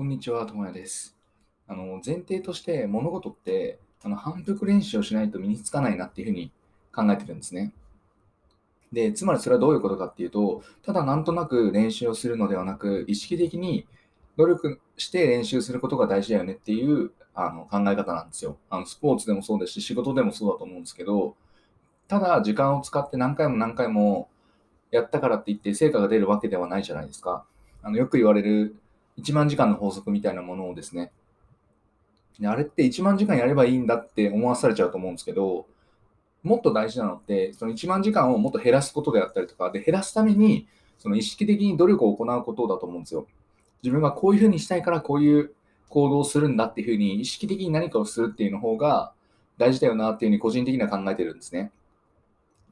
こんにちは、ともやです。あの前提として物事ってあの反復練習をしないと身につかないなっていうふうに考えてるんですね。で、つまりそれはどういうことかっていうと、ただなんとなく練習をするのではなく、意識的に努力して練習することが大事だよねっていうあの考え方なんですよ。あのスポーツでもそうですし、仕事でもそうだと思うんですけど、ただ時間を使って何回も何回もやったからって言って成果が出るわけではないじゃないですか。あのよく言われる1万時間の法則みたいなものをですね、あれって1万時間やればいいんだって思わされちゃうと思うんですけど、もっと大事なのって、その1万時間をもっと減らすことであったりとか、で減らすためにその意識的に努力を行うことだと思うんですよ。自分がこういうふうにしたいからこういう行動をするんだっていうふうに意識的に何かをするっていうの方が大事だよなっていうふうに個人的には考えてるんですね。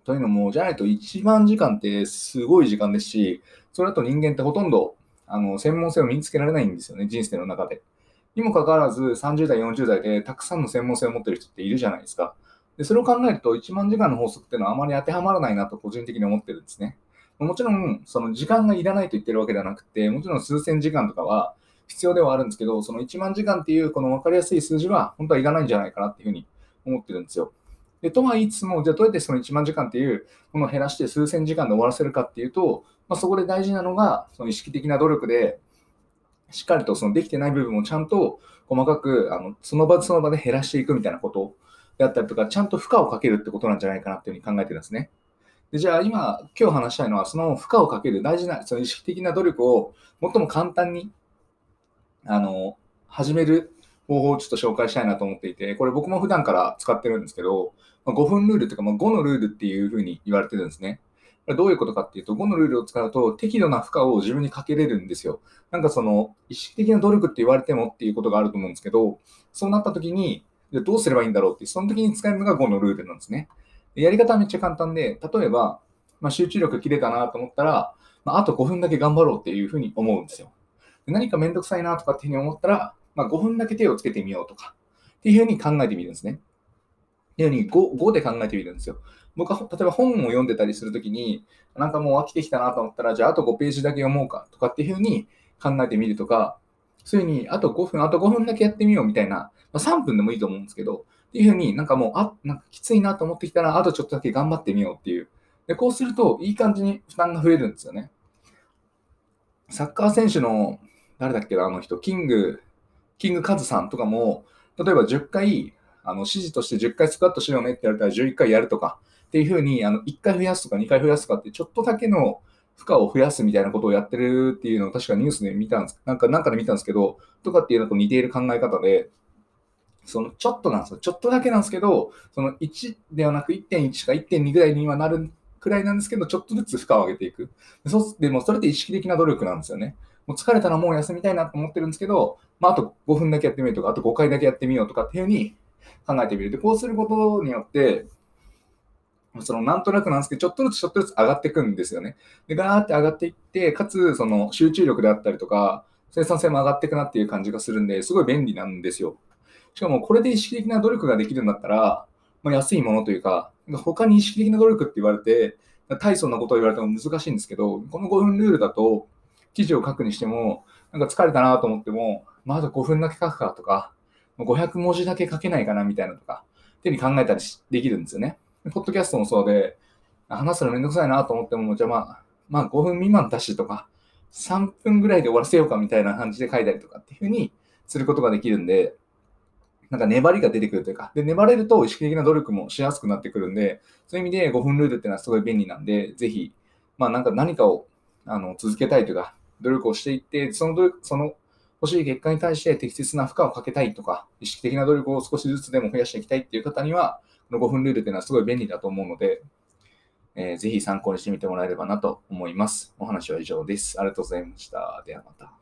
というのも、じゃないと1万時間ってすごい時間ですし、それだと人間ってほとんどあの専門性を身につけられないんですよね、人生の中で。にもかかわらず、30代、40代でたくさんの専門性を持ってる人っているじゃないですか。でそれを考えると、1万時間の法則っていうのはあまり当てはまらないなと個人的に思ってるんですね。もちろん、その時間がいらないと言ってるわけではなくて、もちろん数千時間とかは必要ではあるんですけど、その1万時間っていうこの分かりやすい数字は本当はいらないんじゃないかなっていうふうに思ってるんですよ。でとはいつつも、じゃあどうやってその1万時間っていうものを減らして数千時間で終わらせるかっていうと、まあ、そこで大事なのが、その意識的な努力で、しっかりとそのできてない部分をちゃんと細かくあのその場その場で減らしていくみたいなことであったりとか、ちゃんと負荷をかけるってことなんじゃないかなっていうふうに考えてるんですね。でじゃあ今、今日話したいのは、その負荷をかける大事なその意識的な努力を最も簡単にあの始める方法をちょっと紹介したいなと思っていて、これ僕も普段から使ってるんですけど、ま5分ルールというか、ま、5のルールっていうふうに言われてるんですね。どういうことかっていうと、5のルールを使うと適度な負荷を自分にかけれるんですよ。なんかその意識的な努力って言われてもっていうことがあると思うんですけど、そうなった時に、どうすればいいんだろうって、その時に使えるのが5のルールなんですね。でやり方はめっちゃ簡単で、例えば、まあ、集中力切れたなと思ったら、まあ、あと5分だけ頑張ろうっていうふうに思うんですよ。で何かめんどくさいなとかっていうふうに思ったら、まあ、5分だけ手をつけてみようとかっていうふうに考えてみるんですね。っていうふうに 5, 5で考えてみるんですよ。僕は例えば本を読んでたりするときに、なんかもう飽きてきたなと思ったら、じゃああと5ページだけ読もうかとかっていうふうに考えてみるとか、そういうふうにあと5分、あと5分だけやってみようみたいな、まあ、3分でもいいと思うんですけど、っていうふうになんかもう、あ、なんかきついなと思ってきたら、あとちょっとだけ頑張ってみようっていう。で、こうするといい感じに負担が増えるんですよね。サッカー選手の、誰だっけな、あの人、キング、キングカズさんとかも、例えば10回、あの指示として10回スクワットしようねって言われたら11回やるとかっていうふうにあの1回増やすとか2回増やすとかってちょっとだけの負荷を増やすみたいなことをやってるっていうのを確かニュースで見たんです。なんかなんかで見たんですけどとかっていうのと似ている考え方でそのちょっとなんですよ。ちょっとだけなんですけどその1ではなく1.1か1.2ぐらいにはなるくらいなんですけどちょっとずつ負荷を上げていく。そうでもそれって意識的な努力なんですよね。もう疲れたらもう休みたいなと思ってるんですけど、まあ、あと5分だけやってみるとか、あと5回だけやってみようとかっていうふうに考えてみる。で、こうすることによって、そのなんとなくなんですけど、ちょっとずつちょっとずつ上がっていくんですよね。で、ガーって上がっていって、かつ、その集中力であったりとか、生産性も上がっていくなっていう感じがするんで、すごい便利なんですよ。しかも、これで意識的な努力ができるんだったら、まあ、安いものというか、他に意識的な努力って言われて、大層なことを言われても難しいんですけど、この5分ルールだと、記事を書くにしても、なんか疲れたなと思っても、まあ、あと5分だけ書くかとか、500文字だけ書けないかなみたいなとか、っていうふうに考えたりできるんですよね。ポッドキャストもそうで、話すのめんどくさいなと思っても、じゃあまあ、まあ5分未満だしとか、3分ぐらいで終わらせようかみたいな感じで書いたりとかっていうふうにすることができるんで、なんか粘りが出てくるというか、で、粘れると意識的な努力もしやすくなってくるんで、そういう意味で5分ルールっていうのはすごい便利なんで、ぜひ、まあなんか何かをあの続けたいというか、努力をしていって、その努力その欲しい結果に対して適切な負荷をかけたいとか、意識的な努力を少しずつでも増やしていきたいっていう方には、この5分ルールっていうのはすごい便利だと思うので、えーぜひ参考にしてみてもらえればなと思います。お話は以上です。ありがとうございました。ではまた。